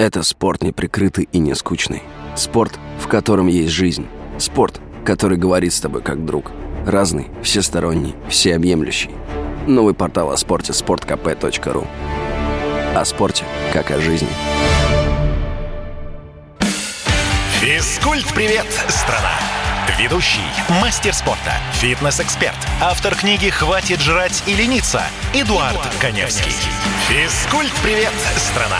Это спорт неприкрытый и не скучный. Спорт, в котором есть жизнь. Спорт, который говорит с тобой как друг. Разный, всесторонний, всеобъемлющий. Новый портал о спорте – sportkp.ru О спорте, как о жизни. Физкульт-привет, страна! Ведущий, мастер спорта, фитнес-эксперт, автор книги «Хватит жрать и лениться» Эдуард, Эдуард Коневский. Физкульт-привет, страна!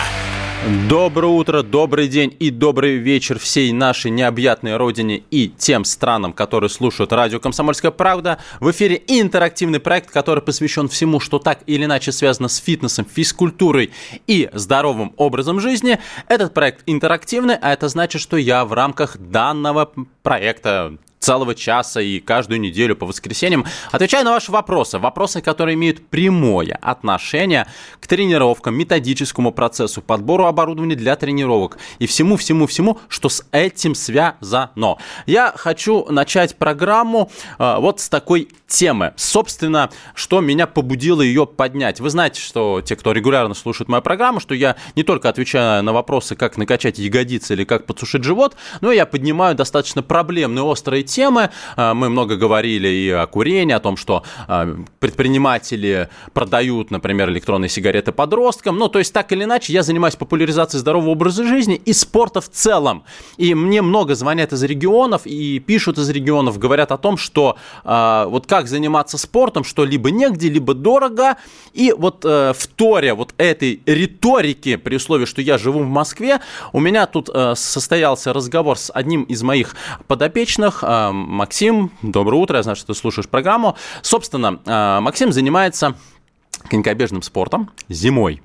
Доброе утро, добрый день и добрый вечер всей нашей необъятной родине и тем странам, которые слушают радио «Комсомольская правда». В эфире интерактивный проект, который посвящен всему, что так или иначе связано с фитнесом, физкультурой и здоровым образом жизни. Этот проект интерактивный, а это значит, что я в рамках данного проекта целого часа и каждую неделю по воскресеньям отвечаю на ваши вопросы. Вопросы, которые имеют прямое отношение к тренировкам, методическому процессу, подбору оборудования для тренировок и всему-всему-всему, что с этим связано. Я хочу начать программу э, вот с такой темы. Собственно, что меня побудило ее поднять. Вы знаете, что те, кто регулярно слушает мою программу, что я не только отвечаю на вопросы, как накачать ягодицы или как подсушить живот, но я поднимаю достаточно проблемные, острые темы. А, мы много говорили и о курении, о том, что а, предприниматели продают, например, электронные сигареты подросткам. Ну, то есть, так или иначе, я занимаюсь популяризацией здорового образа жизни и спорта в целом. И мне много звонят из регионов и пишут из регионов, говорят о том, что э, вот как заниматься спортом, что либо негде, либо дорого. И вот э, в торе вот этой риторики, при условии, что я живу в Москве, у меня тут э, состоялся разговор с одним из моих подопечных, э, Максим, доброе утро, я знаю, что ты слушаешь программу. Собственно, э, Максим занимается конькобежным спортом зимой.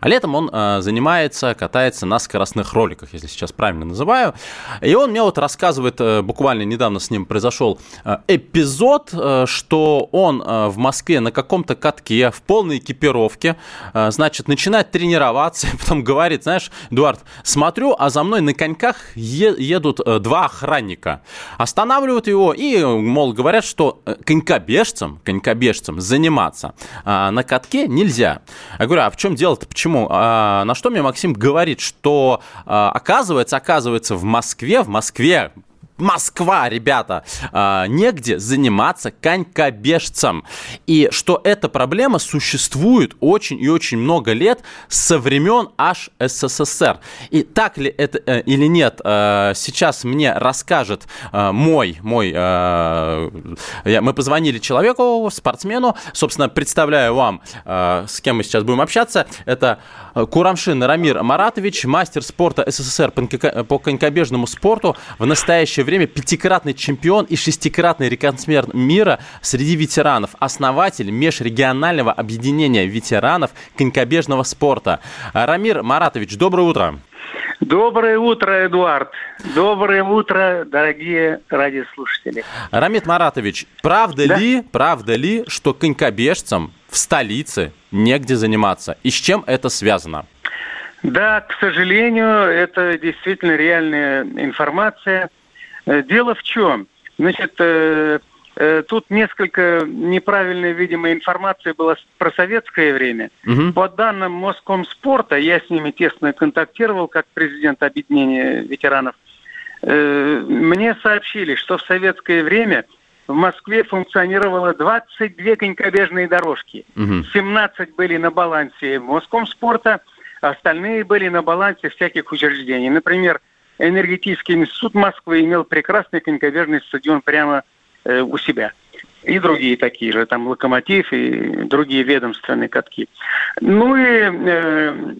А летом он э, занимается, катается на скоростных роликах, если сейчас правильно называю. И он мне вот рассказывает, э, буквально недавно с ним произошел э, эпизод, э, что он э, в Москве на каком-то катке в полной экипировке, э, значит, начинает тренироваться, потом говорит, знаешь, Эдуард, смотрю, а за мной на коньках е- едут э, два охранника. Останавливают его и, мол, говорят, что э, конькобежцам, конькобежцам заниматься э, на катке нельзя. Я говорю, а в чем дело-то? Почему? А, на что мне Максим говорит, что а, оказывается, оказывается, в Москве, в Москве Москва, ребята, а, негде заниматься конькобежцем. И что эта проблема существует очень и очень много лет со времен аж СССР. И так ли это э, или нет, э, сейчас мне расскажет э, мой, мой, мы позвонили человеку, спортсмену, собственно, представляю вам, с кем мы сейчас будем общаться, это Курамшин Рамир Маратович, мастер спорта СССР по конькобежному спорту, в настоящее время пятикратный чемпион и шестикратный рекордсмен мира среди ветеранов, основатель межрегионального объединения ветеранов конькобежного спорта. Рамир Маратович, доброе утро. Доброе утро, Эдуард. Доброе утро, дорогие радиослушатели. Рамит Маратович, правда да? ли, правда ли, что конькобежцам в столице негде заниматься? И с чем это связано? Да, к сожалению, это действительно реальная информация. Э, дело в чем? Значит, э, э, тут несколько неправильной, видимо, информации была про советское время. Угу. По данным Москомспорта, я с ними тесно контактировал как президент объединения ветеранов, мне сообщили, что в советское время в Москве функционировало 22 конькобежные дорожки. Угу. 17 были на балансе Москомспорта, остальные были на балансе всяких учреждений. Например, Энергетический институт Москвы имел прекрасный конькобежный стадион прямо э, у себя. И другие такие же, там «Локомотив» и другие ведомственные катки. Ну и э,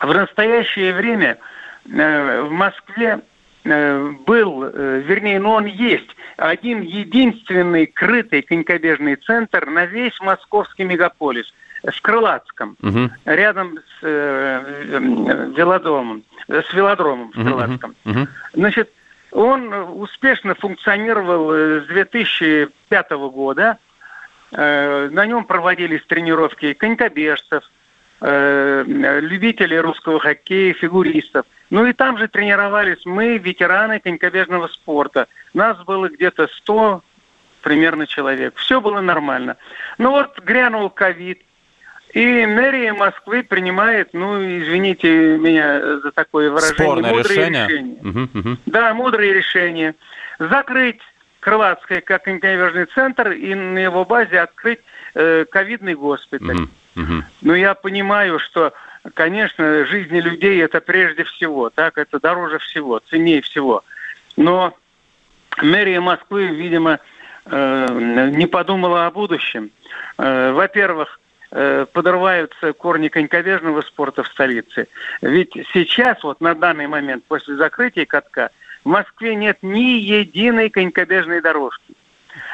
в настоящее время э, в Москве э, был, э, вернее, ну он есть, один единственный крытый конькобежный центр на весь московский мегаполис в Крылатском, угу. рядом с э, э, велодромом с велодромом в Крылатском. Uh-huh. Значит, он успешно функционировал э, с 2005 года. Э, на нем проводились тренировки конькобежцев, э, любителей русского хоккея, фигуристов. Ну и там же тренировались мы, ветераны конькобежного спорта. Нас было где-то 100 примерно человек. Все было нормально. Ну вот грянул ковид, И мэрия Москвы принимает, ну, извините меня за такое выражение, Спорное мудрые решение. решения. Угу, угу. Да, мудрые решения. Закрыть Крылатское как конькобежный центр и на его базе открыть э, ковидный госпиталь. Угу, угу. Но я понимаю, что, конечно, жизни людей это прежде всего, так, это дороже всего, ценнее всего. Но мэрия Москвы, видимо, э, не подумала о будущем. Э, во-первых, подрываются корни конькобежного спорта в столице. Ведь сейчас, вот на данный момент, после закрытия катка, в Москве нет ни единой конькобежной дорожки.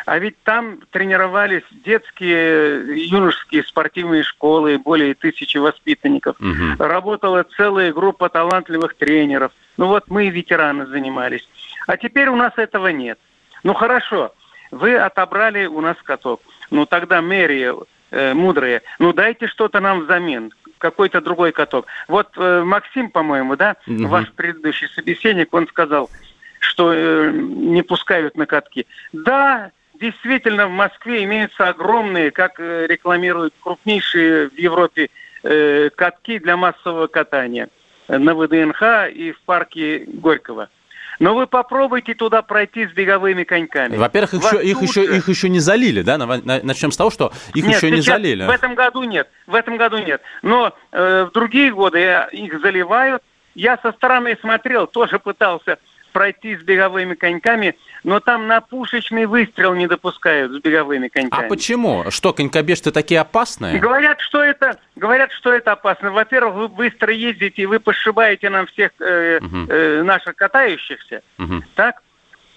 А ведь там тренировались детские, юношеские спортивные школы, более тысячи воспитанников. Мгм. Работала целая группа талантливых тренеров. Ну вот мы, ветераны, занимались. А теперь у нас этого нет. Ну хорошо, вы отобрали у нас каток. Ну тогда мэрия э, мудрая, ну дайте что-то нам взамен какой-то другой каток. Вот э, Максим, по-моему, да, Мгм. ваш предыдущий собеседник, он сказал, что э, не пускают на катки. Да, действительно, в Москве имеются огромные, как э, рекламируют крупнейшие в Европе э, катки для массового катания э, на ВДНХ и в парке Горького. Но вы попробуйте туда пройти с беговыми коньками. Во-первых, их еще, их, еще, их еще не залили, да? На- на- Начнем с того, что их нет, еще не залили. В этом году нет. В этом году нет. Но э, в другие годы их заливают. Я со стороны смотрел, тоже пытался пройти с беговыми коньками, но там на пушечный выстрел не допускают с беговыми А коньками. почему? Что, конькобежцы такие опасные? Говорят, что это, говорят, что это опасно. Во-первых, вы быстро ездите, и вы пошибаете нам всех э, Мгм. э, наших катающихся. Мгм. Так?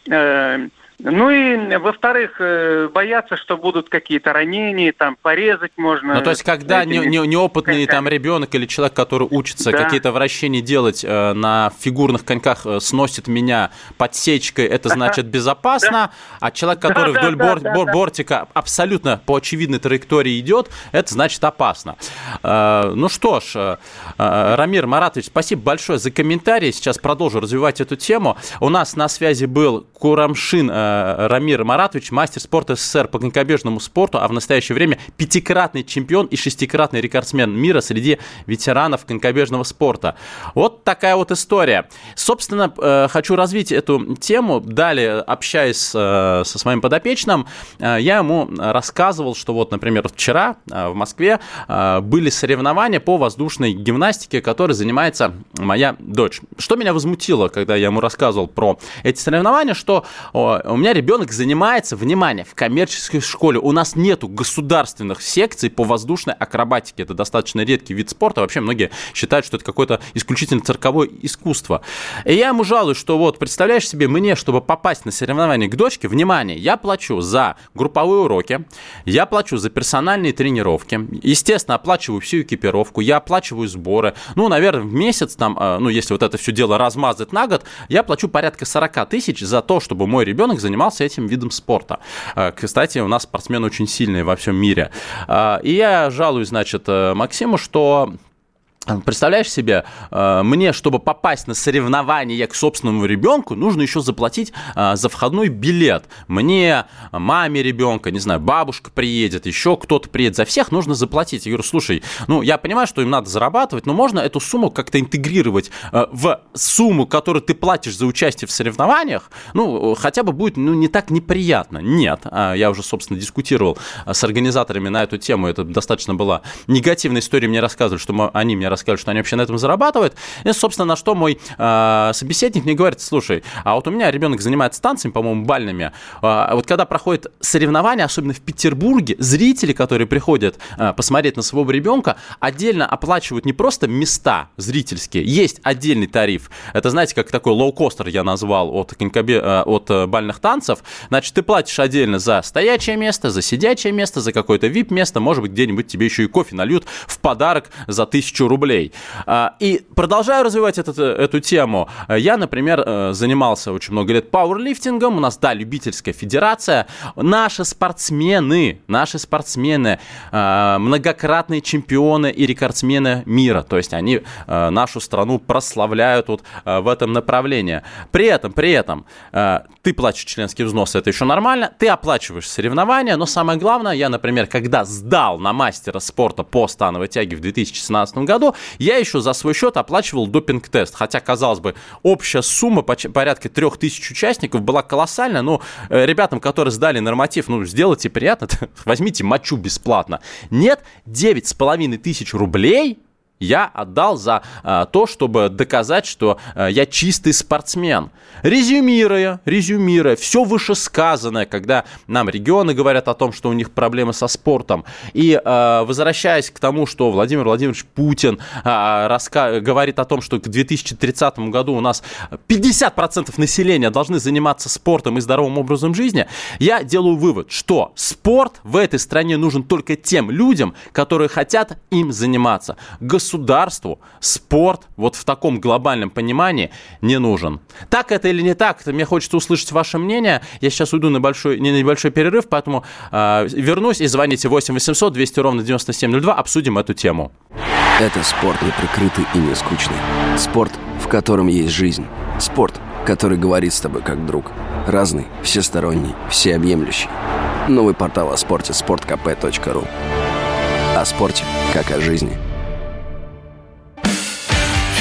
Э, ну и, во-вторых, э, боятся, что будут какие-то ранения, там порезать можно. Ну, то есть, когда не- этими не- неопытный коньками. там ребенок или человек, который учится Да. какие-то вращения делать э, на фигурных коньках, э, сносит меня подсечкой, это значит безопасно, а человек, который Да, вдоль да, бор- да, бор- да. бортика абсолютно по очевидной траектории идет, это значит опасно. Э, ну что ж, э, э, Рамир Маратович, спасибо большое за комментарий. Сейчас продолжу развивать эту тему. У нас на связи был Курамшин э, Рамир Маратович, мастер спорта СССР по конькобежному спорту, а в настоящее время пятикратный чемпион и шестикратный рекордсмен мира среди ветеранов конькобежного спорта. Вот такая вот история. Собственно, э, хочу развить эту тему. Далее, общаясь э, со своим подопечным, э, я ему рассказывал, что вот, например, вчера в Москве были соревнования по воздушной гимнастике, которой занимается моя дочь. Что меня возмутило, когда я ему рассказывал про эти соревнования, что у меня ребенок занимается, внимание, в коммерческой школе. У нас нету государственных секций по воздушной акробатике. Это достаточно редкий вид спорта. Вообще многие считают, что это какое-то исключительно цирковое искусство. И я ему жалуюсь, что вот, представляешь себе, мне, чтобы попасть на соревнования к дочке, внимание, я плачу за групповые уроки, я плачу за персональные тренировки, естественно, оплачиваю всю экипировку, я оплачиваю сборы. Ну, наверное, в месяц, там, э, ну, если вот это все дело размазать на год, я плачу порядка 40 тысяч за то, чтобы мой ребенок занимался этим видом спорта. Э, Кстати, у нас спортсмены очень сильные во всем мире. Э, И я жалуюсь, значит, э, Максиму, что Представляешь себе, э, мне, чтобы попасть на соревнования к собственному ребенку, нужно еще заплатить э, за входной билет. Мне, маме ребенка, не знаю, бабушка приедет, еще кто-то приедет. За всех нужно заплатить. Я говорю, слушай, ну, я понимаю, что им надо зарабатывать, но можно эту сумму как-то интегрировать э, в сумму, которую ты платишь за участие в соревнованиях, ну, хотя бы будет, ну, не так неприятно. Нет, А, я уже, собственно, дискутировал с организаторами на эту тему. Это достаточно была негативная история. Мне рассказывали, что они мне рассказывали, что они вообще на этом зарабатывают. И, собственно, на что мой э, собеседник мне говорит, слушай, а вот у меня ребенок занимается танцами, по-моему, бальными. А вот когда проходит соревнования, особенно в Петербурге, зрители, которые приходят э, посмотреть на своего ребенка, отдельно оплачивают не просто места зрительские, есть отдельный тариф. Это, знаете, как такой лоукостер я назвал от, конькобе- э, от э, бальных танцев. Значит, ты платишь отдельно за стоячее место, за сидячее место, за какое-то VIP-место, может быть, где-нибудь тебе еще и кофе нальют в подарок за тысячу рублей. Рублей. А, и продолжаю развивать этот, эту тему. Я, например, занимался очень много лет пауэрлифтингом. У нас, да, любительская федерация. Наши спортсмены, наши спортсмены, многократные чемпионы и рекордсмены мира. То есть они нашу страну прославляют вот в этом направлении. При этом, при этом, ты платишь членские взносы, это еще нормально. Ты оплачиваешь соревнования, но самое главное, я, например, когда сдал на мастера спорта по становой тяге в 2017 году, я еще за свой счет оплачивал допинг-тест. Хотя, казалось бы, общая сумма порядка 3000 участников была колоссальная. Ну, э, ребятам, которые сдали норматив, ну, сделайте приятно, возьмите мочу бесплатно. Нет, 9,5 тысяч рублей я отдал за а, то, чтобы доказать, что а, я чистый спортсмен. Резюмируя, резюмируя, все вышесказанное, когда нам регионы говорят о том, что у них проблемы со спортом, и а, возвращаясь к тому, что Владимир Владимирович Путин а, раска- говорит о том, что к 2030 году у нас 50% населения должны заниматься спортом и здоровым образом жизни, я делаю вывод, что спорт в этой стране нужен только тем людям, которые хотят им заниматься. Государству спорт вот в таком глобальном понимании не нужен. Так это или не так? Мне хочется услышать ваше мнение. Я сейчас уйду на большой, не на небольшой перерыв, поэтому э, вернусь и звоните 8 800 200 ровно 9702, обсудим эту тему. Это спорт неприкрытый и не скучный. Спорт, в котором есть жизнь. Спорт, который говорит с тобой как друг. Разный, всесторонний, всеобъемлющий. Новый портал о спорте – sportkp.ru О спорте, как о жизни.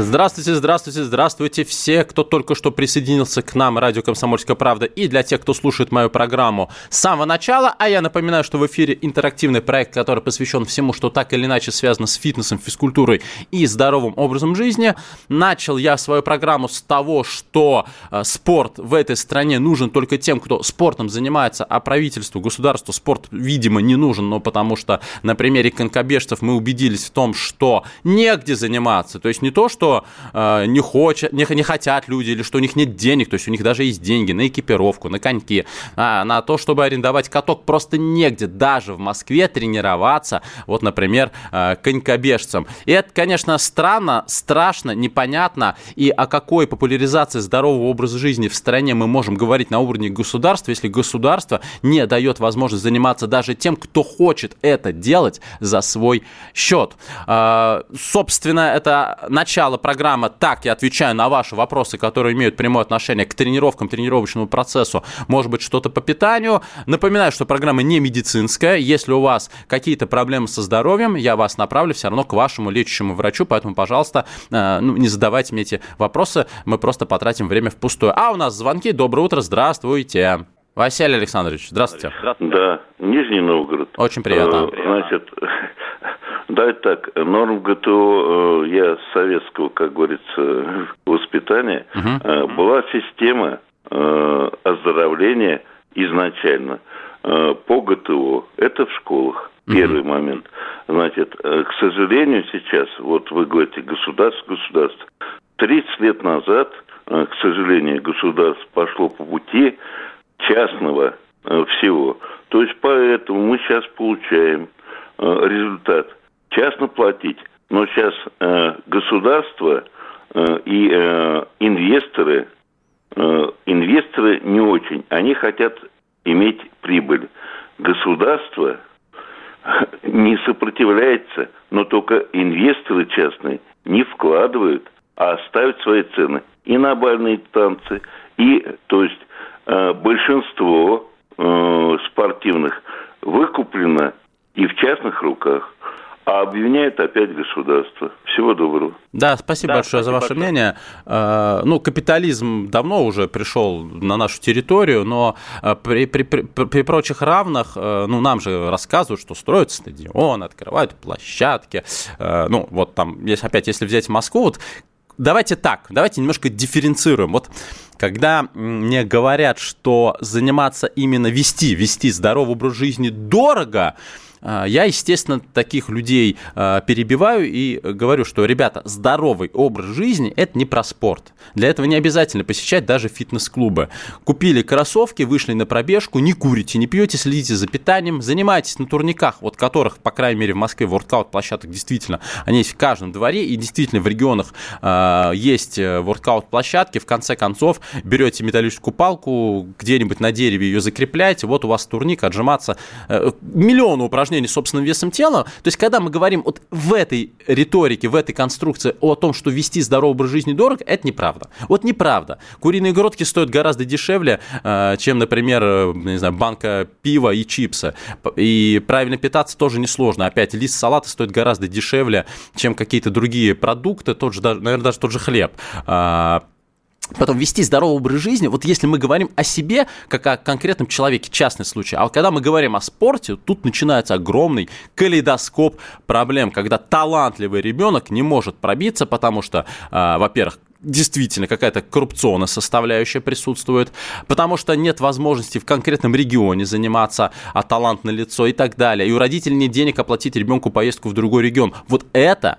Здравствуйте, здравствуйте, здравствуйте все, кто только что присоединился к нам, радио «Комсомольская правда», и для тех, кто слушает мою программу с самого начала. А я напоминаю, что в эфире интерактивный проект, который посвящен всему, что так или иначе связано с фитнесом, физкультурой и здоровым образом жизни. Начал я свою программу с того, что э, спорт в этой стране нужен только тем, кто спортом занимается, а правительству, государству спорт, видимо, не нужен, но потому что на примере конькобежцев мы убедились в том, что негде заниматься. То есть не то, что что э, не, хочет, не, не хотят люди, или что у них нет денег, то есть у них даже есть деньги на экипировку, на коньки, а, на то, чтобы арендовать каток, просто негде даже в Москве тренироваться, вот, например, э, конькобежцам. И это, конечно, странно, страшно, непонятно, и о какой популяризации здорового образа жизни в стране мы можем говорить на уровне государства, если государство не дает возможность заниматься даже тем, кто хочет это делать за свой счет. Э, собственно, это начало программа «Так я отвечаю на ваши вопросы, которые имеют прямое отношение к тренировкам, тренировочному процессу, может быть, что-то по питанию». Напоминаю, что программа не медицинская. Если у вас какие-то проблемы со здоровьем, я вас направлю все равно к вашему лечащему врачу, поэтому, пожалуйста, э, ну, не задавайте мне эти вопросы, мы просто потратим время впустую. А у нас звонки. Доброе утро, здравствуйте. Василий Александрович, здравствуйте. Да, Нижний Новгород. Очень приятно. Э, значит, да, так, норм ГТО, э, я советского, как говорится, воспитания, угу. была система э, оздоровления изначально по ГТО. Это в школах. Первый угу. момент. Значит, к сожалению, сейчас, вот вы говорите, государство, государство. 30 лет назад, к сожалению, государство пошло по пути частного всего. То есть поэтому мы сейчас получаем результат частно платить. Но сейчас э, государство э, и э, инвесторы, э, инвесторы не очень. Они хотят иметь прибыль. Государство не сопротивляется, но только инвесторы частные не вкладывают, а ставят свои цены и на бальные танцы, и, то есть, э, большинство э, спортивных выкуплено и в частных руках а обвиняет опять государство. Всего доброго. Да, спасибо да, большое спасибо за ваше большое. мнение. Э, ну, капитализм давно уже пришел на нашу территорию, но э, при, при, при, при прочих равных, э, ну, нам же рассказывают, что строят стадион, открывают площадки. Ну, вот там, если, опять, если взять Москву, вот давайте так, давайте немножко дифференцируем. Вот когда мне говорят, что заниматься именно вести, вести здоровый образ жизни дорого, а, я, естественно, таких людей а, перебиваю и говорю, что, ребята, здоровый образ жизни – это не про спорт. Для этого не обязательно посещать даже фитнес-клубы. Купили кроссовки, вышли на пробежку, не курите, не пьете, следите за питанием, занимайтесь на турниках, вот которых, по крайней мере, в Москве воркаут-площадок действительно, они есть в каждом дворе, и действительно в регионах э, есть воркаут-площадки, в конце концов берете металлическую палку, где-нибудь на дереве ее закрепляете, вот у вас турник, отжиматься, э, миллионы упражнений собственным весом тела. То есть, когда мы говорим вот в этой риторике, в этой конструкции о том, что вести здоровый образ жизни дорого, это неправда. Вот неправда. Куриные грудки стоят гораздо дешевле, э, чем, например, э, не знаю, банка пива и чипсы. И правильно питаться тоже несложно. Опять, лист салата стоит гораздо дешевле, чем какие-то другие продукты, тот же, наверное, даже тот же хлеб. Потом вести здоровый образ жизни, вот если мы говорим о себе, как о конкретном человеке, частный случай, а вот когда мы говорим о спорте, тут начинается огромный калейдоскоп проблем, когда талантливый ребенок не может пробиться, потому что, э, во-первых, действительно какая-то коррупционная составляющая присутствует, потому что нет возможности в конкретном регионе заниматься, а талант на лицо и так далее. И у родителей нет денег оплатить ребенку поездку в другой регион. Вот это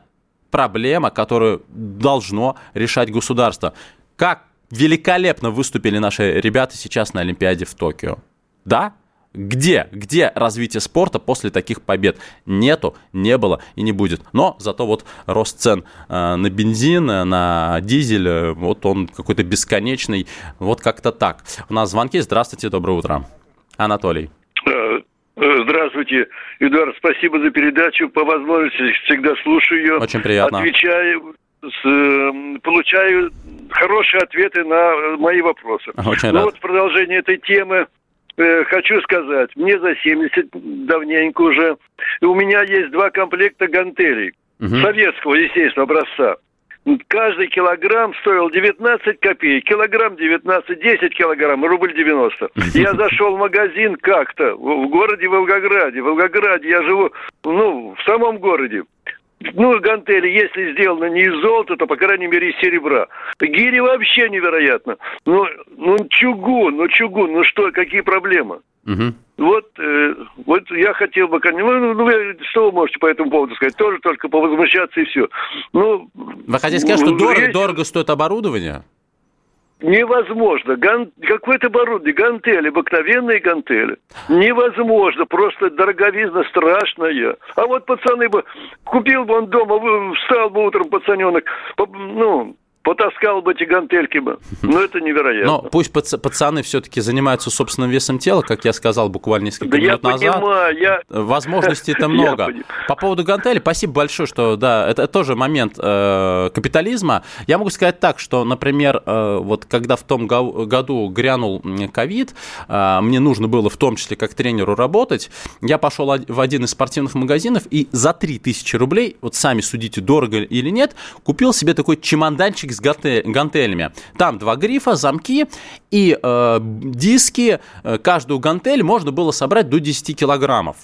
проблема, которую должно решать государство. Как великолепно выступили наши ребята сейчас на Олимпиаде в Токио. Да, где? Где развитие спорта после таких побед? Нету, не было и не будет. Но зато вот рост цен э, на бензин, э, на дизель, э, вот он какой-то бесконечный. Вот как-то так. У нас звонки. Здравствуйте, доброе утро. Анатолий. Здравствуйте, Эдуард, спасибо за передачу. По возможности всегда слушаю ее. Очень приятно. Отвечаю, с, получаю хорошие ответы на мои вопросы. Очень ну рад. вот в продолжение этой темы э, хочу сказать, мне за 70 давненько уже, у меня есть два комплекта гантелей, Угу. советского, естественно, образца. Каждый килограмм стоил 19 копеек. Килограмм 19, 10 килограмм, рубль 90. Я зашел в магазин как-то в в городе Волгограде. В Волгограде я живу, ну, в самом городе. Ну, гантели, если сделано не из золота, то, по крайней мере, из серебра. Гири вообще невероятно. Ну, ну чугун, ну чугун, ну что, какие проблемы? Мгм. Вот, э, вот я хотел бы, ну, ну, вы что вы можете по этому поводу сказать? Тоже только повозмущаться и все. Ну, Вы хотите сказать, что ну, дорого, есть- дорого стоит оборудование? Невозможно. Ган... Какое-то оборудование, гантели, обыкновенные гантели. Невозможно. Просто дороговизна страшная. А вот пацаны бы... Купил бы он дома, встал бы утром пацаненок, ну, потаскал бы эти гантельки бы. Ну, это невероятно. Но пусть пац- пацаны все-таки занимаются собственным весом тела, как я сказал буквально несколько Да я минут назад. понимаю, я... Возможностей-то Я много. По поводу гантели, спасибо большое, что, да, это тоже момент э, капитализма. Я могу сказать так, что, например, э, вот когда в том го- году грянул ковид, э, мне нужно было в том числе как тренеру работать, я пошел в один из спортивных магазинов и за 3000 рублей, вот сами судите, дорого или нет, купил себе такой чемоданчик с ганте- гантелями. Там два грифа, замки и э, диски. Э, Каждую гантель можно было собрать до 10 килограммов.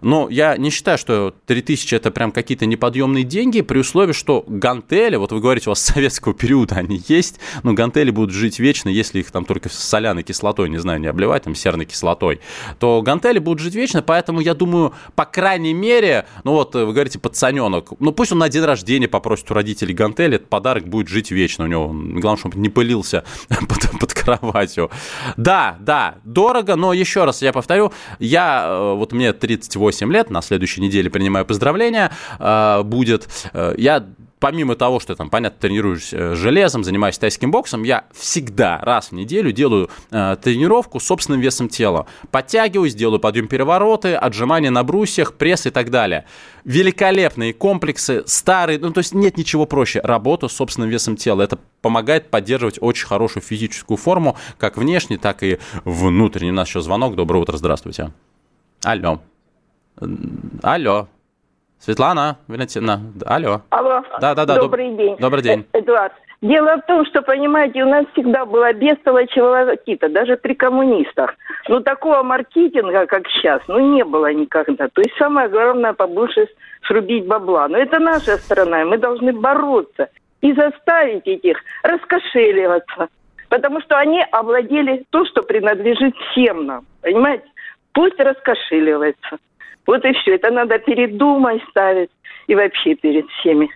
Но я не считаю, что 3000 это прям какие-то неподъемные деньги, при условии, что гантели, вот вы говорите, у вас с советского периода они есть, но гантели будут жить вечно, если их там только соляной кислотой, не знаю, не обливать, там серной кислотой, то гантели будут жить вечно, поэтому я думаю, по крайней мере, ну вот вы говорите, пацаненок, ну пусть он на день рождения попросит у родителей гантели, этот подарок будет жить вечно у него, главное, чтобы не пылился под, под кроватью. Да, да, дорого, но еще раз я повторю, я, э, вот мне 38 лет, на следующей неделе принимаю поздравления, э, будет, э, я помимо того, что я там, понятно, тренируюсь э, железом, занимаюсь тайским боксом, я всегда раз в неделю делаю э, тренировку с собственным весом тела. Подтягиваюсь, делаю подъем перевороты, отжимания на брусьях, пресс и так далее. Великолепные комплексы, старые, ну то есть нет ничего проще. Работа с собственным весом тела. Это помогает поддерживать очень хорошую физическую форму, как внешне, так и внутренне. У нас еще звонок. Доброе утро, здравствуйте. Алло. Алло. Светлана Валентиновна, алло. Алло. Да, да, да, доб- Добрый день. добрый день. Э, Эдуард. Дело в том, что, понимаете, у нас всегда была бестолочевая волокита, даже при коммунистах. Ну, такого маркетинга, как сейчас, ну, не было никогда. То есть самое главное побольше срубить бабла. Но это наша страна, и мы должны бороться и заставить этих раскошеливаться. Потому что они овладели то, что принадлежит всем нам. Понимаете? Пусть раскошеливается. Вот и все. Это надо перед Думой ставить и вообще перед всеми.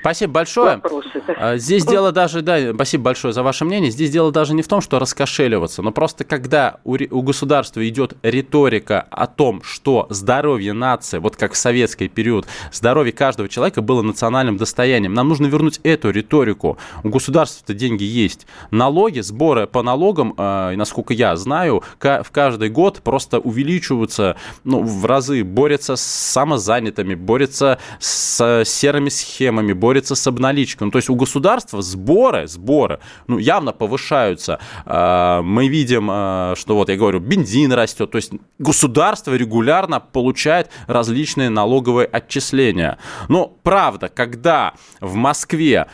Спасибо большое. Вопросы. А, здесь дело даже, да, спасибо большое за ваше мнение. Здесь дело даже не в том, что раскошеливаться, но просто когда у, у государства идет риторика о том, что здоровье нации, вот как в советский период, здоровье каждого человека было национальным достоянием, нам нужно вернуть эту риторику. У государства-то деньги есть. Налоги, сборы по налогам, э, насколько я знаю, в каждый год просто увеличиваются ну, в разы, борются с самозанятыми, борются с серыми схемами, борется с обналичкой. Ну, то есть у государства сборы, сборы, ну, явно повышаются. А, мы видим, а, что вот я говорю, бензин растет. То есть государство регулярно получает различные налоговые отчисления. Но правда, когда в Москве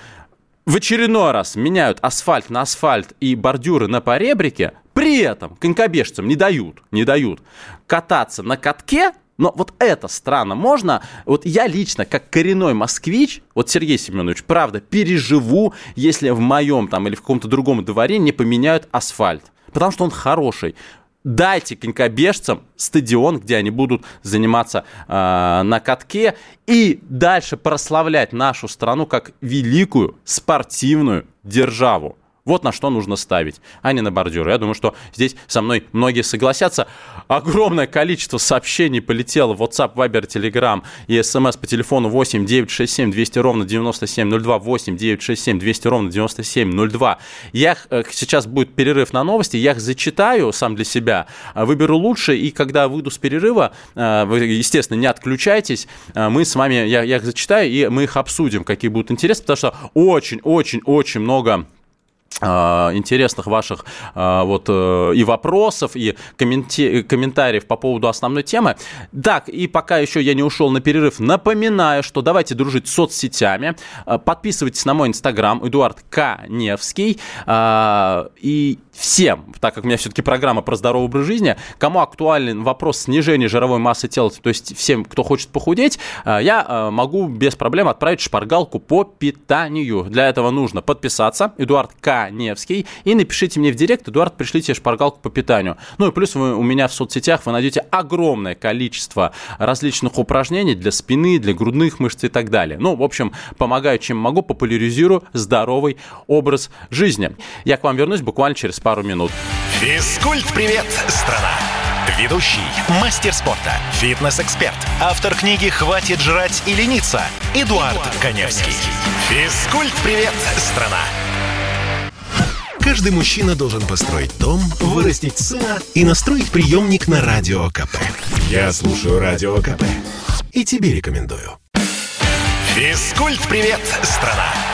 в очередной раз меняют асфальт на асфальт и бордюры на поребрике, при этом конькобежцам не дают, не дают кататься на катке но вот это странно. Можно, вот я лично, как коренной москвич, вот Сергей Семенович, правда, переживу, если в моем там или в каком-то другом дворе не поменяют асфальт. Потому что он хороший. Дайте конькобежцам стадион, где они будут заниматься э, на катке и дальше прославлять нашу страну как великую спортивную державу. Вот на что нужно ставить, а не на бордюры. Я думаю, что здесь со мной многие согласятся. Огромное количество сообщений полетело в WhatsApp, Viber, Telegram и смс по телефону 8 967 200 ровно 9702, 8 967 200 ровно 9702. Я, э, сейчас будет перерыв на новости, я их зачитаю сам для себя, э, выберу лучше, и когда выйду с перерыва, э, вы, естественно, не отключайтесь, мы с вами, я, я их зачитаю, и мы их обсудим, какие будут интересны, потому что очень-очень-очень много а, интересных ваших а, вот э, и вопросов, и комментариев по поводу основной темы. Так, и пока еще я не ушел на перерыв, напоминаю, что давайте дружить с соцсетями. А, подписывайтесь на мой инстаграм, Эдуард Каневский. И всем, так как у меня все-таки программа про здоровый образ жизни, кому актуален вопрос снижения жировой массы тела, то есть всем, кто хочет похудеть, я могу без проблем отправить шпаргалку по питанию. Для этого нужно подписаться, Эдуард К Невский. И напишите мне в директ, Эдуард, пришлите шпаргалку по питанию. Ну и плюс вы, у меня в соцсетях вы найдете огромное количество различных упражнений для спины, для грудных мышц и так далее. Ну, в общем, помогаю, чем могу, популяризирую здоровый образ жизни. Я к вам вернусь буквально через пару минут. Физкульт-привет, страна! Ведущий, мастер спорта, фитнес-эксперт, автор книги «Хватит жрать и лениться» Эдуард, Эдуард Коневский. Физкульт-привет, страна! Каждый мужчина должен построить дом, вырастить сына и настроить приемник на Радио КП. Я слушаю Радио КП и тебе рекомендую. Физкульт-привет, страна!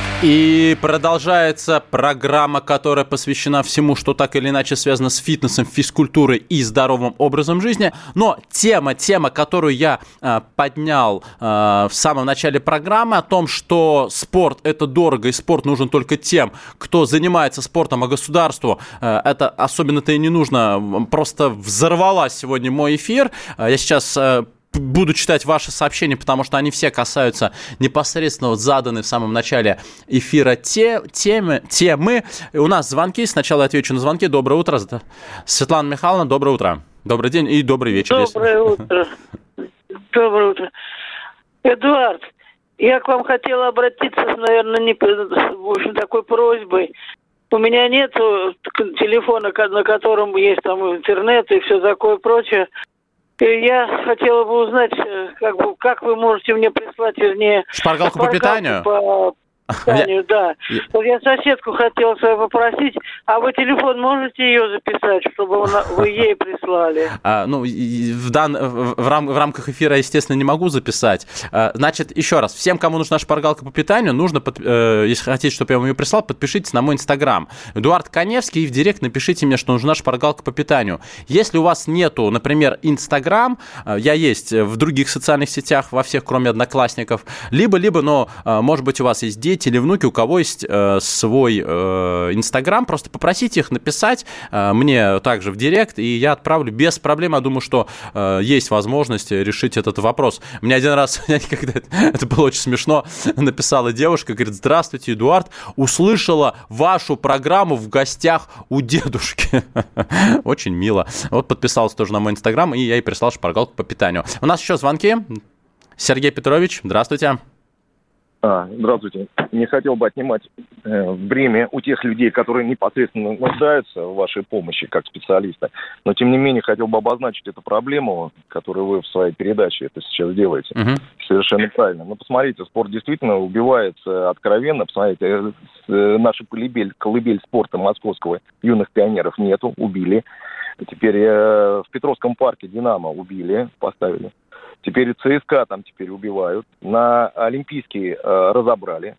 И продолжается программа, которая посвящена всему, что так или иначе связано с фитнесом, физкультурой и здоровым образом жизни. Но тема, тема, которую я э, поднял э, в самом начале программы, о том, что спорт это дорого и спорт нужен только тем, кто занимается спортом, а государству э, это особенно-то и не нужно. Просто взорвалась сегодня мой эфир. Я сейчас буду читать ваши сообщения, потому что они все касаются непосредственно вот заданной в самом начале эфира те, темы, темы. У нас звонки. Сначала отвечу на звонки. Доброе утро. Светлана Михайловна, доброе утро. Добрый день и добрый вечер. Доброе если... утро. Доброе утро. Эдуард, я к вам хотела обратиться, наверное, не, в общем, такой просьбой. У меня нет телефона, на котором есть там интернет и все такое прочее. Я хотела бы узнать, э, как, бы, как вы можете мне прислать, вернее... Шпаргалку по питанию? По, питанию, да. Вот я соседку хотел свою попросить, а вы телефон можете ее записать, чтобы вы ей прислали? А, ну, в, дан, в, в, рам, в рамках эфира, естественно, не могу записать. А, значит, еще раз, всем, кому нужна шпаргалка по питанию, нужно, под, э, если хотите, чтобы я вам ее прислал, подпишитесь на мой инстаграм. Эдуард Коневский, и в директ напишите мне, что нужна шпаргалка по питанию. Если у вас нету, например, инстаграм, э, я есть в других социальных сетях, во всех, кроме одноклассников, либо-либо, но, э, может быть, у вас есть дети, дети или внуки, у кого есть э, свой э, Инстаграм, просто попросите их написать э, мне также в директ, и я отправлю без проблем. Я думаю, что э, есть возможность решить этот вопрос. Мне один раз, когда это было очень смешно, написала девушка, говорит, здравствуйте, Эдуард, услышала вашу программу в гостях у дедушки. Очень мило. Вот подписалась тоже на мой Инстаграм, и я ей прислал шпаргалку по питанию. У нас еще звонки. Сергей Петрович, здравствуйте. А, здравствуйте. Не хотел бы отнимать э, бремя у тех людей, которые непосредственно нуждаются в вашей помощи как специалиста. Но, тем не менее, хотел бы обозначить эту проблему, которую вы в своей передаче это сейчас делаете. Угу. Совершенно правильно. Но посмотрите, спорт действительно убивается откровенно. Посмотрите, э, э, наша колыбель, колыбель спорта московского юных пионеров нету, убили. Теперь э, в Петровском парке «Динамо» убили, поставили. Теперь ЦСКА там теперь убивают. На Олимпийские э, разобрали.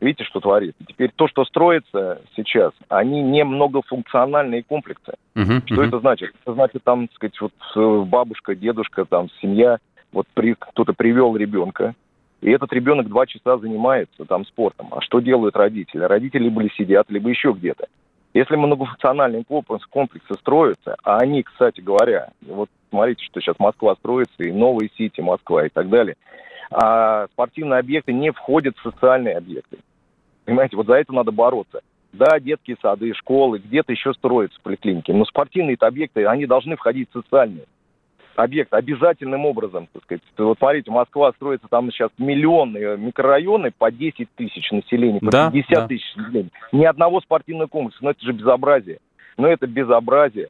Видите, что творится? Теперь то, что строится сейчас, они не многофункциональные комплексы. Uh-huh, что uh-huh. это значит? Это значит, там, так сказать, вот э, бабушка, дедушка, там, семья, вот при, кто-то привел ребенка, и этот ребенок два часа занимается там спортом. А что делают родители? Родители либо сидят, либо еще где-то. Если многофункциональные комплексы, комплексы строятся, а они, кстати говоря, вот смотрите, что сейчас Москва строится, и новые сити Москва и так далее, а спортивные объекты не входят в социальные объекты. Понимаете, вот за это надо бороться. Да, детские сады, школы, где-то еще строятся поликлиники, но спортивные объекты, они должны входить в социальные объект обязательным образом, так сказать. Вот смотрите, Москва строится, там сейчас миллионные микрорайоны по 10 тысяч населения, по да, 50 да. тысяч населения. Ни одного спортивного комплекса, но это же безобразие. Но это безобразие.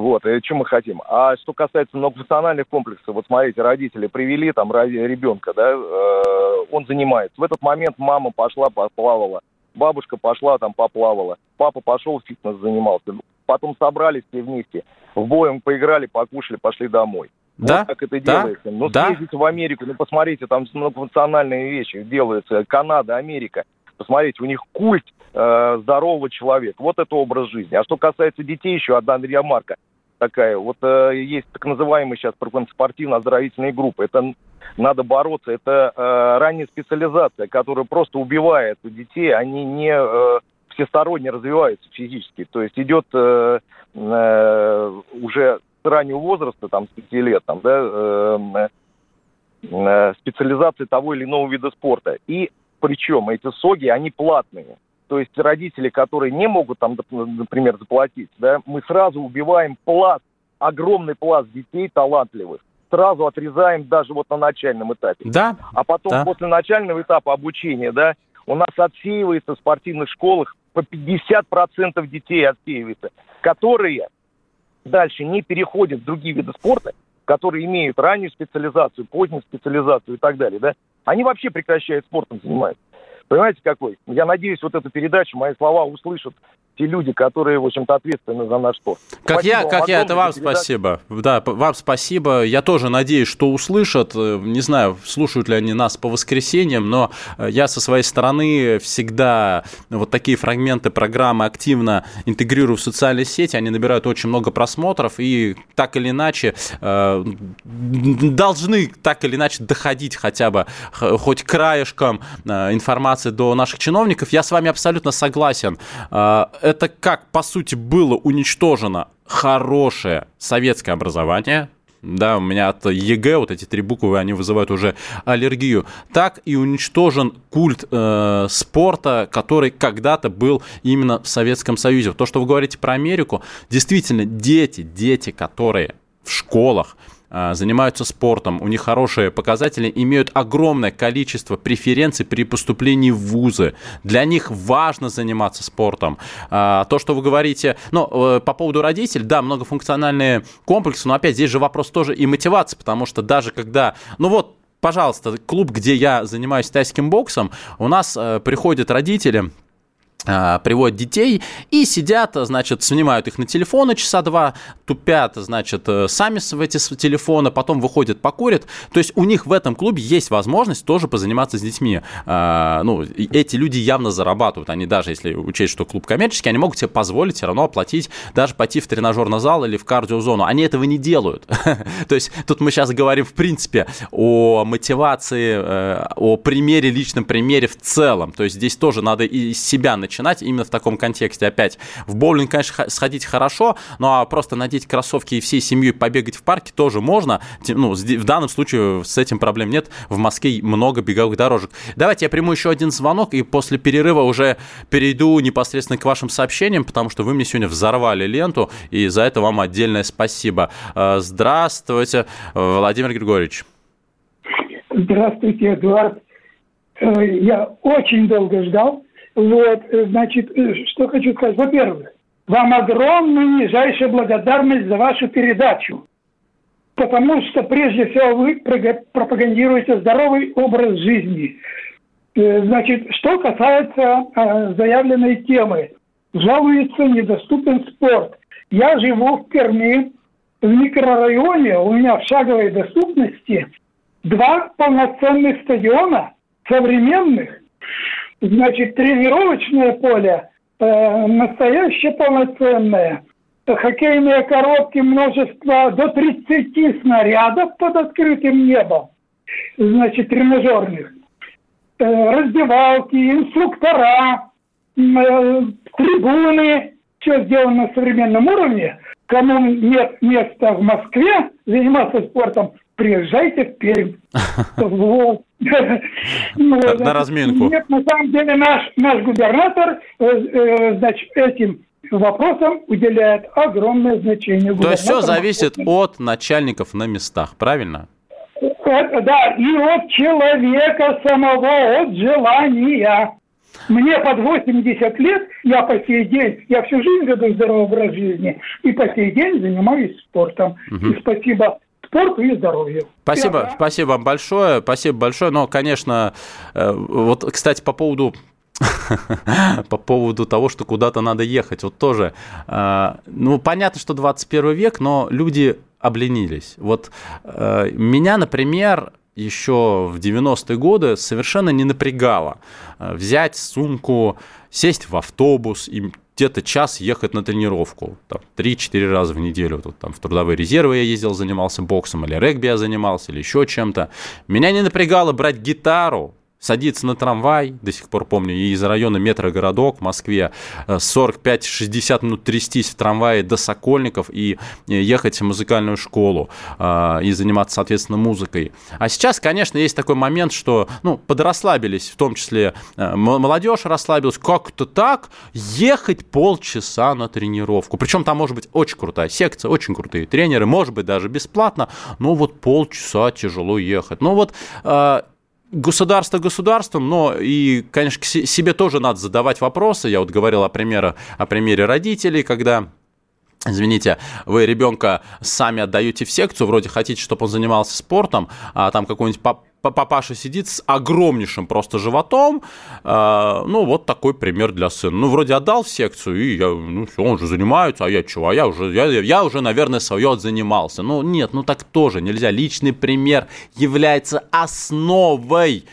Вот, и что мы хотим. А что касается многофункциональных комплексов, вот смотрите, родители привели там ребенка, да, э, он занимается. В этот момент мама пошла, поплавала, бабушка пошла там поплавала, папа пошел фитнес занимался. Потом собрались все вместе, в боем поиграли, покушали, пошли домой. Да? Вот как это да? делается. Ну, да? съездите в Америку, ну, посмотрите, там многофункциональные вещи делаются. Канада, Америка. Посмотрите, у них культ э, здорового человека. Вот это образ жизни. А что касается детей, еще одна ремарка такая. Вот э, есть так называемые сейчас спортивно-оздоровительные группы. Это надо бороться. Это э, ранняя специализация, которая просто убивает детей. Они не э, всесторонне развиваются физически. То есть идет э, э, уже с раннего возраста, там, с 5 лет, там, да, э, э, специализация того или иного вида спорта. И причем эти СОГИ, они платные. То есть родители, которые не могут там, например, заплатить, да, мы сразу убиваем пласт, огромный пласт детей талантливых. Сразу отрезаем даже вот на начальном этапе. Да. А потом да. после начального этапа обучения, да, у нас отсеивается в спортивных школах по 50% детей отсеивается, которые дальше не переходят в другие виды спорта, которые имеют раннюю специализацию, позднюю специализацию и так далее, да, они вообще прекращают спортом заниматься. Понимаете, какой? Я надеюсь, вот эту передачу, мои слова услышат те люди, которые, в общем-то, ответственны за наш спорт. Как спасибо я, как я, это вам передачу. спасибо. Да, вам спасибо. Я тоже надеюсь, что услышат. Не знаю, слушают ли они нас по воскресеньям, но я со своей стороны всегда вот такие фрагменты программы активно интегрирую в социальные сети. Они набирают очень много просмотров и так или иначе э, должны так или иначе доходить хотя бы хоть краешком э, информации до наших чиновников. Я с вами абсолютно согласен э, это как, по сути, было уничтожено хорошее советское образование, да, у меня от ЕГЭ вот эти три буквы, они вызывают уже аллергию. Так и уничтожен культ э, спорта, который когда-то был именно в Советском Союзе. То, что вы говорите про Америку, действительно, дети, дети, которые в школах занимаются спортом, у них хорошие показатели, имеют огромное количество преференций при поступлении в вузы. Для них важно заниматься спортом. А, то, что вы говорите, ну, э, по поводу родителей, да, многофункциональные комплексы, но опять здесь же вопрос тоже и мотивации, потому что даже когда, ну вот, пожалуйста, клуб, где я занимаюсь тайским боксом, у нас э, приходят родители, а, приводят детей и сидят, значит, снимают их на телефоны часа два, тупят, значит, э, сами в эти телефоны, потом выходят, покурят. То есть у них в этом клубе есть возможность тоже позаниматься с детьми. А, ну, эти люди явно зарабатывают. Они даже, если учесть, что клуб коммерческий, они могут себе позволить все равно оплатить, даже пойти в тренажерный зал или в кардиозону. Они этого не делают. То есть тут мы сейчас говорим, в принципе, о мотивации, э, о примере, личном примере в целом. То есть здесь тоже надо из себя начинать начинать именно в таком контексте. Опять, в боулинг, конечно, сходить хорошо, но просто надеть кроссовки и всей семьей побегать в парке тоже можно. Ну, в данном случае с этим проблем нет. В Москве много беговых дорожек. Давайте я приму еще один звонок и после перерыва уже перейду непосредственно к вашим сообщениям, потому что вы мне сегодня взорвали ленту, и за это вам отдельное спасибо. Э, здравствуйте, Владимир Григорьевич. Здравствуйте, Эдуард. Э, я очень долго ждал, вот, э, значит, э, что хочу сказать. Во-первых, вам огромная нижайшая благодарность за вашу передачу. Потому что, прежде всего, вы пропагандируете здоровый образ жизни. Э, значит, что касается заявленной темы. Жалуется недоступен спорт. Я живу в Перми, в микрорайоне, у меня в шаговой доступности два полноценных стадиона современных, Значит, тренировочное поле э, настоящее полноценное. Хоккейные коробки множество до 30 снарядов под открытым небом. Значит, тренажерных. Э, раздевалки, инструктора, э, трибуны. Все сделано на современном уровне. Кому нет места в Москве заниматься спортом, приезжайте в Пермь. Вот. Ну, на разминку. Нет, на самом деле наш, наш губернатор, э, э, значит, этим вопросам уделяет огромное значение. То есть все зависит от начальников на местах, правильно? Да, и от человека самого, от желания. Мне под 80 лет, я по сей день, я всю жизнь веду здоровый образ жизни, и по сей день занимаюсь спортом. Угу. И спасибо спорту и здоровью. Спасибо, Все, спасибо вам большое, спасибо большое. Но, конечно, э, вот, кстати, по поводу по поводу того, что куда-то надо ехать. Вот тоже, э, ну, понятно, что 21 век, но люди обленились. Вот э, меня, например, еще в 90-е годы совершенно не напрягало взять сумку, сесть в автобус и где-то час ехать на тренировку. Там, 3-4 раза в неделю. Тут, там, в трудовые резервы я ездил, занимался боксом, или регби я занимался, или еще чем-то. Меня не напрягало брать гитару, садиться на трамвай, до сих пор помню, и из района метрогородок в Москве 45-60 э, минут трястись в трамвае до Сокольников и э, ехать в музыкальную школу э, и заниматься, соответственно, музыкой. А сейчас, конечно, есть такой момент, что, ну, подрасслабились, в том числе молодежь расслабилась, как-то так, ехать полчаса на тренировку. Причем там может быть очень крутая секция, очень крутые тренеры, может быть, даже бесплатно, но вот полчаса тяжело ехать. Ну вот государство государством, но и, конечно, себе тоже надо задавать вопросы. Я вот говорил о примере, о примере родителей, когда Извините, вы ребенка сами отдаете в секцию, вроде хотите, чтобы он занимался спортом, а там какой-нибудь папаша сидит с огромнейшим просто животом. Э, ну, вот такой пример для сына. Ну, вроде отдал в секцию, и я, ну, все, он же занимается, а я чего? А я уже, я, я уже, наверное, свое занимался. Ну, нет, ну так тоже нельзя. Личный пример является основой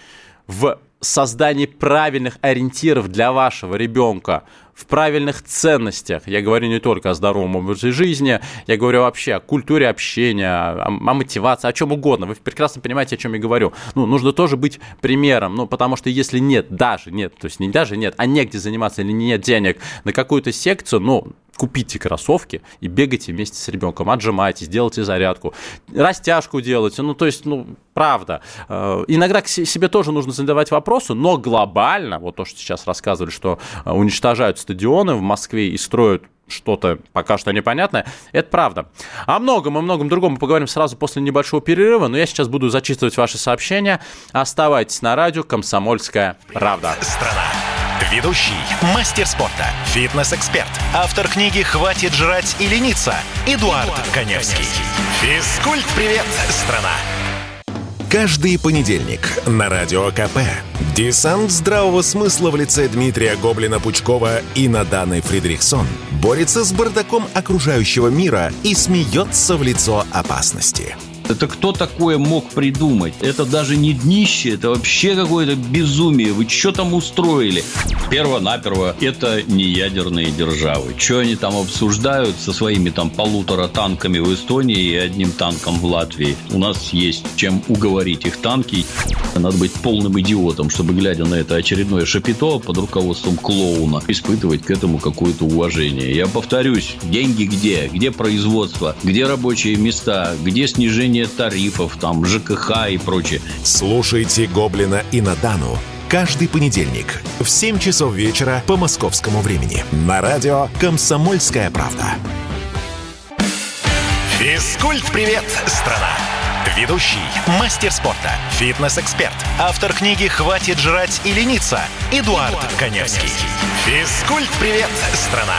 в создании правильных ориентиров для вашего ребенка в правильных ценностях. Я говорю не только о здоровом образе жизни, я говорю вообще о культуре общения, о, о мотивации, о чем угодно. Вы прекрасно понимаете, о чем я говорю. Ну, нужно тоже быть примером, ну, потому что если нет, даже нет, то есть не даже нет, а негде заниматься или нет денег на какую-то секцию, ну, купите кроссовки и бегайте вместе с ребенком, отжимайтесь, делайте зарядку, растяжку делайте, ну, то есть, ну, правда. Э, иногда к себе тоже нужно задавать вопросы, но глобально, вот то, что сейчас рассказывали, что э, уничтожают стадионы в Москве и строят что-то пока что непонятное. Это правда. О многом и многом другом мы поговорим сразу после небольшого перерыва, но я сейчас буду зачитывать ваши сообщения. Оставайтесь на радио «Комсомольская правда». Страна. Ведущий, мастер спорта, фитнес-эксперт, автор книги «Хватит жрать и лениться» Эдуард, Эдуард Коневский. Физкульт-привет, страна! Каждый понедельник на Радио КП. Десант здравого смысла в лице Дмитрия Гоблина-Пучкова и Наданы Фридрихсон борется с бардаком окружающего мира и смеется в лицо опасности. Это кто такое мог придумать? Это даже не днище, это вообще какое-то безумие. Вы что там устроили? Перво-наперво, это не ядерные державы. Что они там обсуждают со своими там полутора танками в Эстонии и одним танком в Латвии? У нас есть чем уговорить их танки. Надо быть полным идиотом, чтобы, глядя на это очередное шапито под руководством клоуна, испытывать к этому какое-то уважение. Я повторюсь, деньги где? Где производство? Где рабочие места? Где снижение тарифов, там, ЖКХ и прочее? Слушайте «Гоблина» и Надану каждый понедельник в 7 часов вечера по московскому времени на радио «Комсомольская правда». Физкульт-привет, страна! Ведущий, мастер спорта, фитнес-эксперт, автор книги «Хватит жрать и лениться» Эдуард, Эдуард Коневский. Физкульт-привет, страна!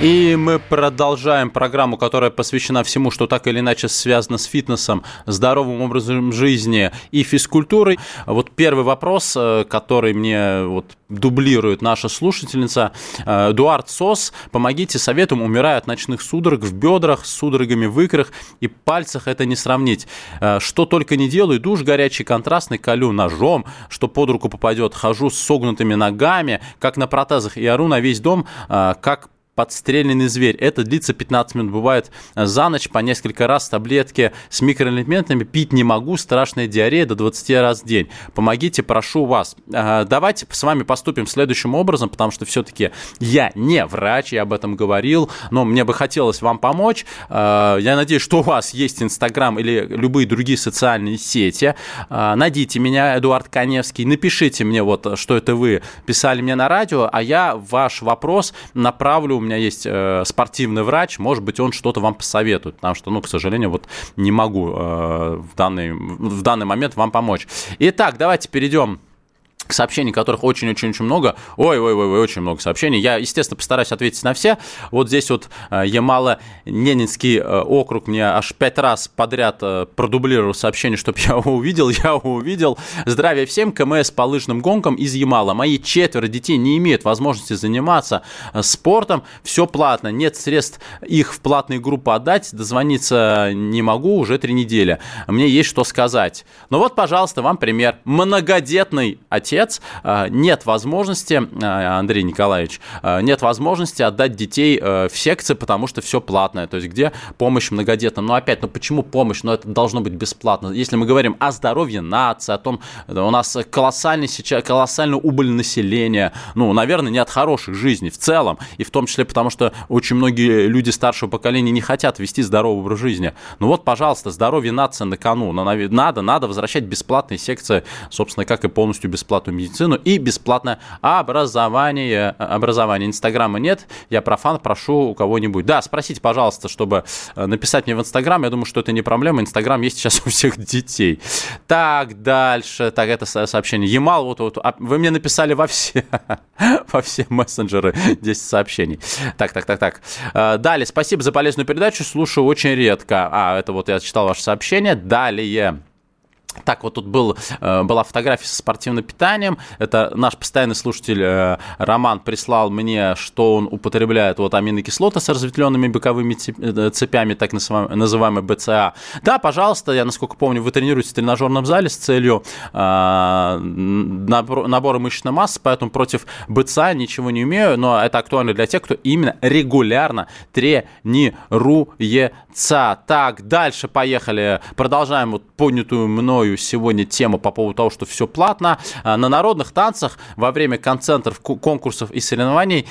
И мы продолжаем программу, которая посвящена всему, что так или иначе связано с фитнесом, здоровым образом жизни и физкультурой. Вот первый вопрос, э, который мне вот дублирует наша слушательница. Э, Эдуард Сос, помогите советом, умираю от ночных судорог в бедрах, с судорогами в икрах и пальцах это не сравнить. Э, что только не делаю, душ горячий, контрастный, колю ножом, что под руку попадет, хожу с согнутыми ногами, как на протезах, и ору на весь дом, как подстреленный зверь. Это длится 15 минут. Бывает э, за ночь по несколько раз таблетки с микроэлементами. Пить не могу. Страшная диарея до 20 раз в день. Помогите, прошу вас. Э, давайте с вами поступим следующим образом, потому что все-таки я не врач, я об этом говорил, но мне бы хотелось вам помочь. Э, я надеюсь, что у вас есть Инстаграм или любые другие социальные сети. Найдите меня, Эдуард Коневский, напишите мне вот, что это вы писали мне на радио, а я ваш вопрос направлю меня есть э, спортивный врач, может быть, он что-то вам посоветует, потому что, ну, к сожалению, вот не могу э, в, данный, в данный момент вам помочь. Итак, давайте перейдем сообщений, которых очень-очень-очень много. Ой-ой-ой, очень много сообщений. Я, естественно, постараюсь ответить на все. Вот здесь вот э, Ямало-Ненецкий э, округ мне аж пять раз подряд э, продублировал сообщение, чтобы я его увидел. Я его увидел. Здравия всем. КМС по лыжным гонкам из Ямала. Мои четверо детей не имеют возможности заниматься спортом. Все платно. Нет средств их в платные группы отдать. Дозвониться не могу уже три недели. Мне есть что сказать. Ну вот, пожалуйста, вам пример. Многодетный отец отец, а, нет возможности, а, Андрей Николаевич, а, нет возможности отдать детей э, в секции, потому что все платное. То есть где помощь многодетным? Но опять, ну почему помощь? Но это должно быть бесплатно. Если мы говорим о здоровье нации, о том, у нас колоссальный сейчас, колоссальный убыль населения, ну, наверное, не от хороших жизней в целом, и в том числе потому, что очень многие люди старшего поколения не хотят вести здоровый образ жизни. Ну вот, пожалуйста, здоровье нации на кону. Надо, надо возвращать бесплатные секции, собственно, как и полностью бесплатную бесплатную медицину и бесплатное образование. Образования Инстаграма нет, я профан, прошу у кого-нибудь. Да, спросите, пожалуйста, чтобы э, написать мне в Инстаграм, я думаю, что это не проблема, Инстаграм есть сейчас у всех детей. Так, дальше, так, это сообщение. Ямал, вот, вот, а вы мне написали во все, во все мессенджеры 10 сообщений. Так, так, так, так. Э, далее, спасибо за полезную передачу, слушаю очень редко. А, это вот я читал ваше сообщение. Далее. Так, вот тут был, э, была фотография со спортивным питанием. Это наш постоянный слушатель э, Роман прислал мне, что он употребляет вот аминокислоты с разветвленными боковыми э, цепями, так называемые БЦА. Да, пожалуйста, я, насколько помню, вы тренируетесь в тренажерном зале с целью набора мышечной массы, поэтому против БЦА ничего не умею, но это актуально для тех, кто именно регулярно тренируется. Так, дальше поехали. Продолжаем вот поднятую мной мною сегодня тему по поводу того, что все платно. А, на народных танцах во время концентров, конкурсов и соревнований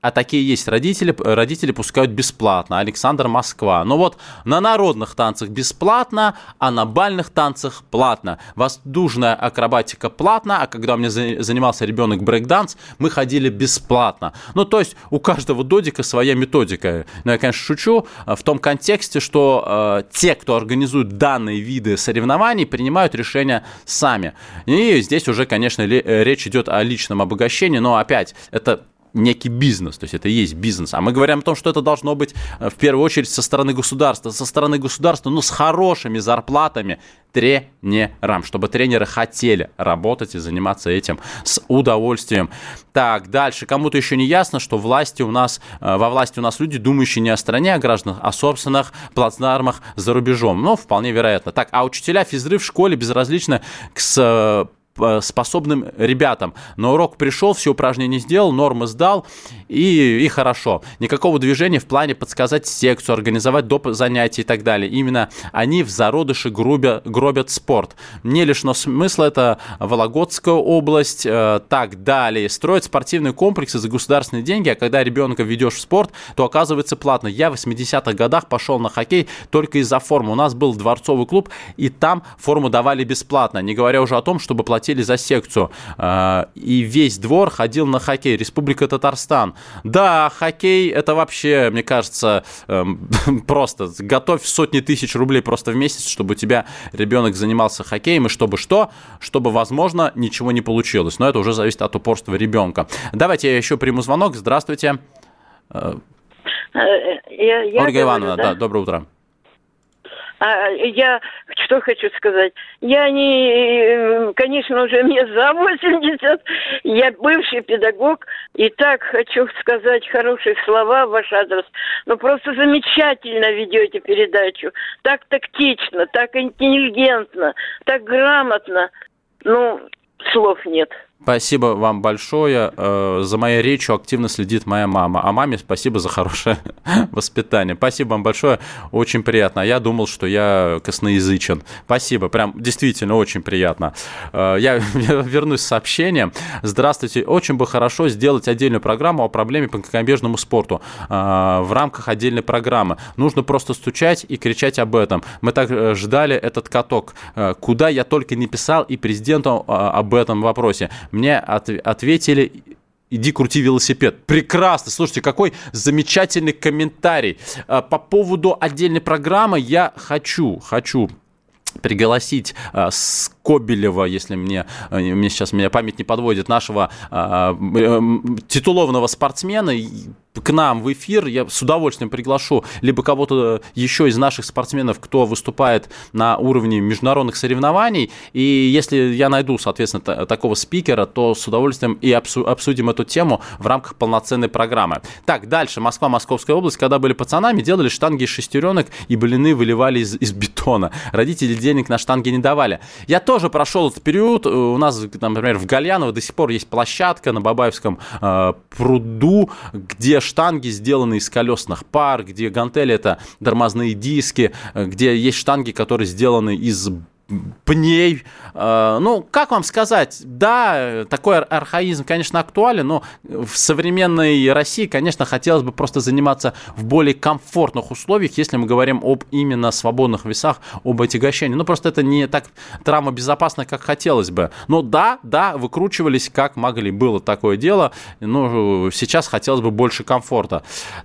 а, такие есть родители, родители пускают бесплатно. Александр Москва. Но вот на народных танцах бесплатно, а на бальных танцах платно. Воздушная акробатика платно, а когда у меня занимался ребенок брейкданс, мы ходили бесплатно. Ну, то есть у каждого додика своя методика. Но я, конечно, шучу а, в том контексте, что э, те, кто организует данные виды соревнований, принимают решения сами. И здесь уже, конечно, речь идет о личном обогащении, но опять, это некий бизнес, то есть это и есть бизнес. А мы говорим о том, что это должно быть э, в первую очередь со стороны государства, со стороны государства, ну, с хорошими зарплатами тренерам, чтобы тренеры хотели работать и заниматься этим с удовольствием. Так, дальше. Кому-то еще не ясно, что власти у нас, э, во власти у нас люди, думающие не о стране, о гражданах, а о собственных плацдармах за рубежом. Ну, вполне вероятно. Так, а учителя физры в школе безразлично к Э, способным ребятам. На урок пришел, все упражнения сделал, нормы сдал, и, и хорошо. Никакого движения в плане подсказать секцию, организовать доп. занятия и так далее. Именно они в зародыше грубя, гробят спорт. Не лишено смысла, это Вологодская область, э, так далее. Строят спортивные комплексы за государственные деньги, а когда ребенка ведешь в спорт, то оказывается платно. Я в 80-х годах пошел на хоккей только из-за формы. У нас был дворцовый клуб, и там форму давали бесплатно, не говоря уже о том, чтобы платить платили за секцию. А, и весь двор ходил на хоккей. Республика Татарстан. Да, хоккей это вообще, мне кажется, эм, просто готовь сотни тысяч рублей просто в месяц, чтобы у тебя ребенок занимался хоккеем, и чтобы что? Чтобы, возможно, ничего не получилось. Но это уже зависит от упорства ребенка. Давайте я еще приму звонок. Здравствуйте. Э, я, я Ольга Ивановна, да? да, доброе утро. А, я что хочу сказать. Я не, конечно, уже мне за 80, я бывший педагог, и так хочу сказать хорошие слова в ваш адрес. Ну, просто замечательно ведете передачу. Так тактично, так интеллигентно, так грамотно. Ну, слов нет. Спасибо вам большое. Э, за моей речью активно следит моя мама. А маме спасибо за хорошее воспитание. Спасибо вам большое. Очень приятно. Я думал, что я косноязычен. Спасибо. Прям действительно очень приятно. Э, я вернусь с сообщением. Здравствуйте. Очень бы хорошо сделать отдельную программу о проблеме по конькобежному спорту э, в рамках отдельной программы. Нужно просто стучать и кричать об этом. Мы так ждали этот каток. Куда я только не писал и президенту об этом вопросе мне от, ответили Иди крути велосипед. Прекрасно. Слушайте, какой замечательный комментарий. А, по поводу отдельной программы я хочу, хочу пригласить э, Скобелева, если мне, э, мне сейчас меня память не подводит, нашего э, э, титулованного спортсмена, к нам в эфир. Я с удовольствием приглашу либо кого-то еще из наших спортсменов, кто выступает на уровне международных соревнований. И если я найду, соответственно, такого спикера, то с удовольствием и обсудим эту тему в рамках полноценной программы. Так, дальше. Москва, Московская область. Когда были пацанами, делали штанги из шестеренок и блины выливали из, из бетона. Родители денег на штанги не давали. Я тоже прошел этот период. У нас, например, в Гальяново до сих пор есть площадка на Бабаевском э, пруду, где штанги сделаны из колесных пар, где гантели это тормозные диски, э, где есть штанги, которые сделаны из пней. Э, ну, как вам сказать, да, такой архаизм, конечно, актуален, но в современной России, конечно, хотелось бы просто заниматься в более комфортных условиях, если мы говорим об именно свободных весах, об отягощении. Ну, просто это не так травмобезопасно, как хотелось бы. Но да, да, выкручивались как могли. Было такое дело, но сейчас хотелось бы больше комфорта.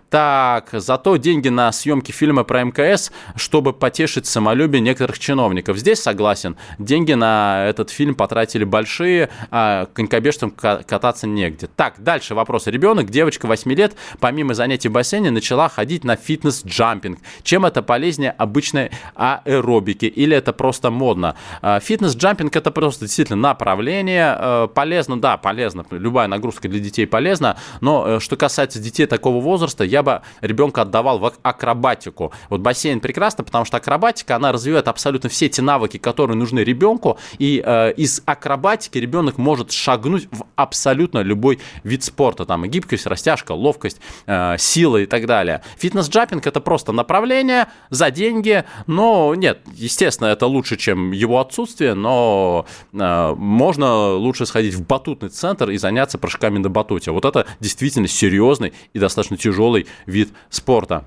Так, зато деньги на съемки фильма про МКС, чтобы потешить самолюбие некоторых чиновников. Здесь согласен. Деньги на этот фильм потратили большие, а конькобежцам кататься негде. Так, дальше вопрос. Ребенок, девочка 8 лет, помимо занятий в бассейне, начала ходить на фитнес-джампинг. Чем это полезнее обычной аэробики? Или это просто модно? А, фитнес-джампинг это просто действительно направление. Э, полезно, да, полезно. Любая нагрузка для детей полезна. Но э, что касается детей такого возраста, я бы ребенка отдавал в акробатику. Вот бассейн прекрасно, потому что акробатика, она развивает абсолютно все те навыки, которые нужны ребенку, и э, из акробатики ребенок может шагнуть в абсолютно любой вид спорта, там и гибкость, растяжка, ловкость, э, сила и так далее. Фитнес-джампинг это просто направление за деньги, но нет, естественно, это лучше, чем его отсутствие, но э, можно лучше сходить в батутный центр и заняться прыжками на батуте. Вот это действительно серьезный и достаточно тяжелый вид спорта.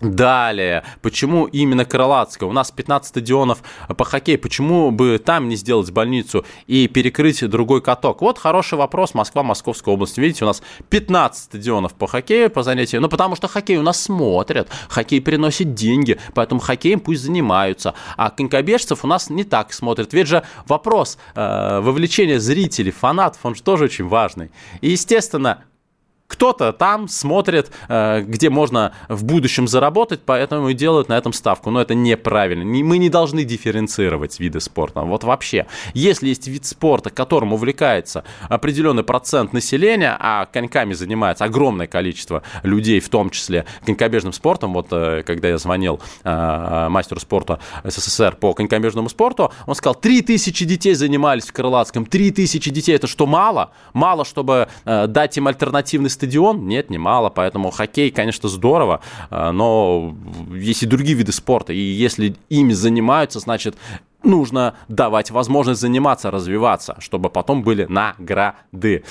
Далее, почему именно Крылатская? У нас 15 стадионов по хоккею, почему бы там не сделать больницу и перекрыть другой каток? Вот хороший вопрос, Москва, Московская область. Видите, у нас 15 стадионов по хоккею, по занятию, ну потому что хоккей у нас смотрят, хоккей приносит деньги, поэтому хоккеем пусть занимаются. А конькобежцев у нас не так смотрят. Ведь же вопрос э, вовлечения зрителей, фанатов, он же тоже очень важный. И, естественно, кто-то там смотрит, э, где можно в будущем заработать, поэтому и делают на этом ставку. Но это неправильно. Мы не должны дифференцировать виды спорта. Вот вообще. Если есть вид спорта, которым увлекается определенный процент населения, а коньками занимается огромное количество людей, в том числе конькобежным спортом, вот э, когда я звонил э, мастеру спорта СССР по конькобежному спорту, он сказал, 3000 детей занимались в Крылатском, 3000 детей, это что, мало? Мало, чтобы дать им альтернативный стадион? Нет, не мало, поэтому хоккей, конечно, здорово, э, но есть и другие виды спорта, и если ими занимаются, значит, нужно давать возможность заниматься, развиваться, чтобы потом были награды.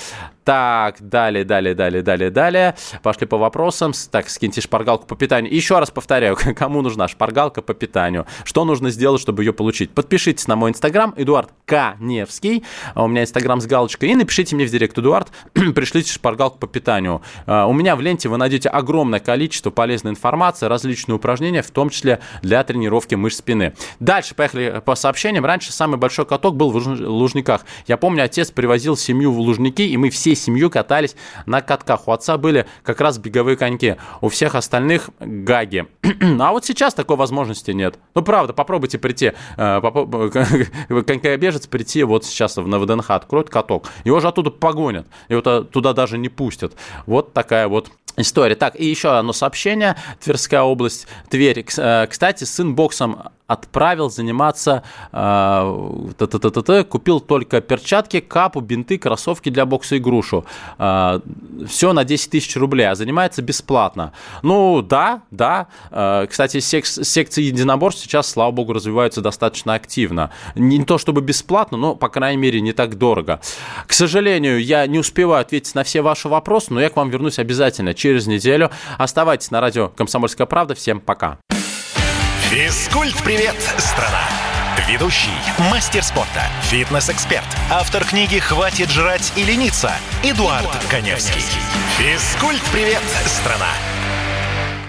Так, далее, далее, далее, далее, далее. Пошли по вопросам. Так, скиньте шпаргалку по питанию. Еще раз повторяю, кому нужна шпаргалка по питанию? Что нужно сделать, чтобы ее получить? Подпишитесь на мой инстаграм, Эдуард Каневский. А у меня инстаграм с галочкой. И напишите мне в директ, Эдуард, пришлите шпаргалку по питанию. А, у меня в ленте вы найдете огромное количество полезной информации, различные упражнения, в том числе для тренировки мышц спины. Дальше поехали по сообщениям. Раньше самый большой каток был в Лужниках. Я помню, отец привозил семью в Лужники, и мы все семью катались на катках. У отца были как раз беговые коньки, у всех остальных гаги. а вот сейчас такой возможности нет. Ну, правда, попробуйте прийти, э, конькобежец прийти вот сейчас на ВДНХ, откроет каток, его же оттуда погонят, его туда даже не пустят. Вот такая вот история. Так, и еще одно сообщение. Тверская область, Тверь. Э, кстати, сын боксом отправил заниматься, э, купил только перчатки, капу, бинты, кроссовки для бокса и грушу. Э, все на 10 тысяч рублей, а занимается бесплатно. Ну, да, да. Э, кстати, сек- секции единоборств сейчас, слава богу, развиваются достаточно активно. Не то чтобы бесплатно, но, по крайней мере, не так дорого. К сожалению, я не успеваю ответить на все ваши вопросы, но я к вам вернусь обязательно через неделю. Оставайтесь на радио «Комсомольская правда». Всем пока. Физкульт-привет, страна! Ведущий, мастер спорта, фитнес-эксперт, автор книги «Хватит жрать и лениться» Эдуард, Эдуард Коневский. Коневский. Физкульт-привет, страна!